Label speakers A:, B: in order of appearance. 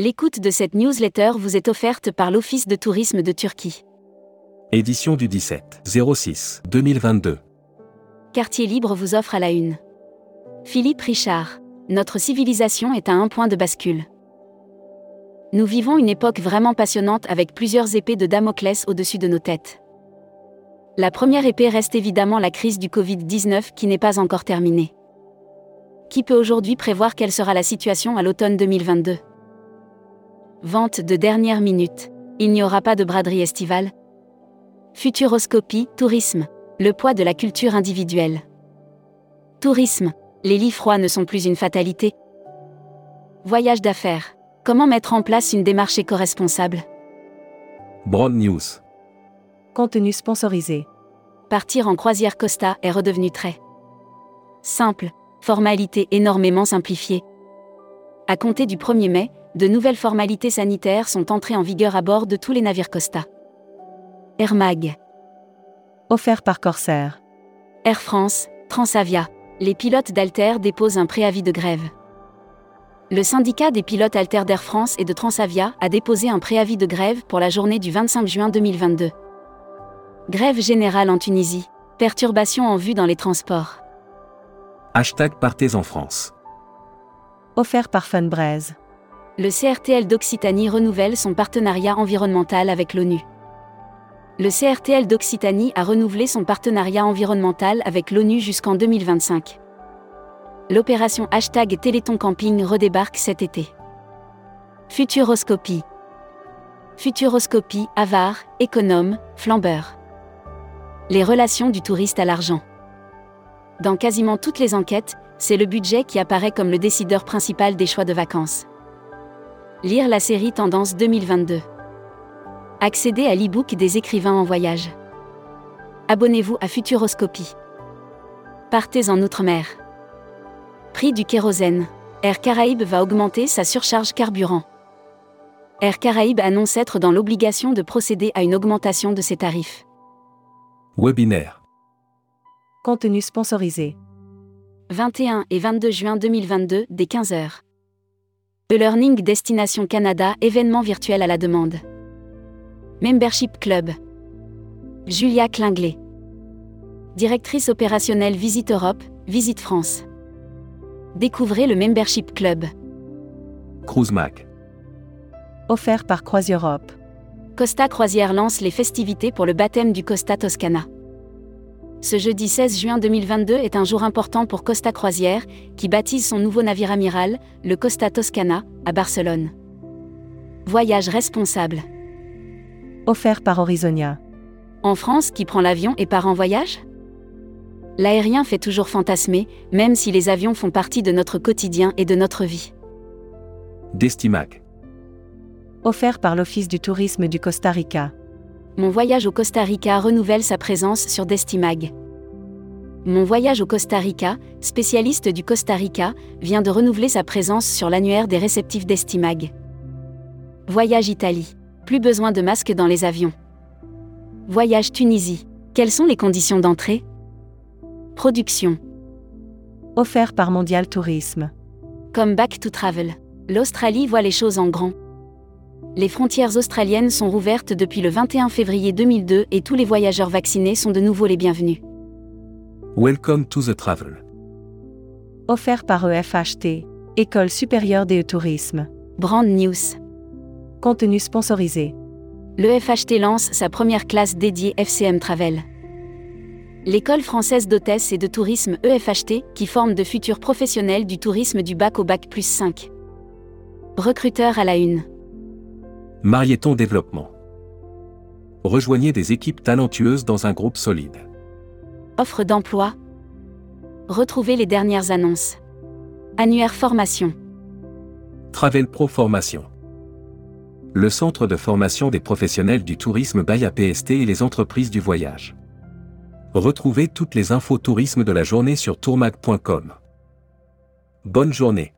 A: L'écoute de cette newsletter vous est offerte par l'Office de tourisme de Turquie.
B: Édition du 17 06 2022.
A: Quartier libre vous offre à la une. Philippe Richard. Notre civilisation est à un point de bascule. Nous vivons une époque vraiment passionnante avec plusieurs épées de Damoclès au-dessus de nos têtes. La première épée reste évidemment la crise du Covid-19 qui n'est pas encore terminée. Qui peut aujourd'hui prévoir quelle sera la situation à l'automne 2022 Vente de dernière minute. Il n'y aura pas de braderie estivale. Futuroscopie, tourisme. Le poids de la culture individuelle. Tourisme. Les lits froids ne sont plus une fatalité. Voyage d'affaires. Comment mettre en place une démarche éco-responsable?
B: Broad News.
C: Contenu sponsorisé.
A: Partir en croisière Costa est redevenu très simple, formalité énormément simplifiée. À compter du 1er mai, de nouvelles formalités sanitaires sont entrées en vigueur à bord de tous les navires Costa. Air Mag,
C: Offert par Corsair.
A: Air France, Transavia, les pilotes d'Alter déposent un préavis de grève. Le syndicat des pilotes Alter d'Air France et de Transavia a déposé un préavis de grève pour la journée du 25 juin 2022. Grève générale en Tunisie. Perturbations en vue dans les transports.
B: Hashtag Partez en France.
C: Offert par Funbraise.
A: Le CRTL d'Occitanie renouvelle son partenariat environnemental avec l'ONU. Le CRTL d'Occitanie a renouvelé son partenariat environnemental avec l'ONU jusqu'en 2025. L'opération hashtag Téléthon Camping redébarque cet été. Futuroscopie. Futuroscopie, avare, économe, flambeur. Les relations du touriste à l'argent. Dans quasiment toutes les enquêtes, c'est le budget qui apparaît comme le décideur principal des choix de vacances. Lire la série Tendance 2022. Accéder à l'e-book des écrivains en voyage. Abonnez-vous à Futuroscopie. Partez en Outre-mer. Prix du kérosène. Air Caraïbes va augmenter sa surcharge carburant. Air Caraïbes annonce être dans l'obligation de procéder à une augmentation de ses tarifs.
B: Webinaire.
C: Contenu sponsorisé.
A: 21 et 22 juin 2022, dès 15h. E-Learning Destination Canada, événement virtuel à la demande. Membership Club. Julia Klinglet. Directrice opérationnelle Visite Europe, Visite France. Découvrez le Membership Club.
B: Cruise Mac.
C: Offert par Croisieurope.
A: Costa Croisière lance les festivités pour le baptême du Costa Toscana. Ce jeudi 16 juin 2022 est un jour important pour Costa Croisière, qui baptise son nouveau navire amiral, le Costa Toscana, à Barcelone. Voyage responsable.
C: Offert par Horizonia.
A: En France, qui prend l'avion et part en voyage? L'aérien fait toujours fantasmer, même si les avions font partie de notre quotidien et de notre vie.
B: Destimac.
C: Offert par l'Office du tourisme du Costa Rica.
A: Mon voyage au Costa Rica renouvelle sa présence sur Destimag. Mon voyage au Costa Rica, spécialiste du Costa Rica, vient de renouveler sa présence sur l'annuaire des réceptifs d'Estimag. Voyage Italie. Plus besoin de masque dans les avions. Voyage Tunisie. Quelles sont les conditions d'entrée? Production.
C: Offert par Mondial Tourisme.
A: Comme Back to Travel. L'Australie voit les choses en grand. Les frontières australiennes sont rouvertes depuis le 21 février 2002 et tous les voyageurs vaccinés sont de nouveau les bienvenus.
B: Welcome to the travel.
C: Offert par EFHT. École supérieure des tourisme.
A: Brand News.
C: Contenu sponsorisé.
A: L'EFHT lance sa première classe dédiée FCM Travel. L'école française d'hôtesse et de tourisme EFHT, qui forme de futurs professionnels du tourisme du bac au bac plus 5. Recruteur à la une.
B: Marieton Développement. Rejoignez des équipes talentueuses dans un groupe solide.
A: Offre d'emploi. Retrouvez les dernières annonces. Annuaire formation.
B: Travel Pro Formation. Le centre de formation des professionnels du tourisme by APST et les entreprises du voyage. Retrouvez toutes les infos tourisme de la journée sur tourmag.com. Bonne journée.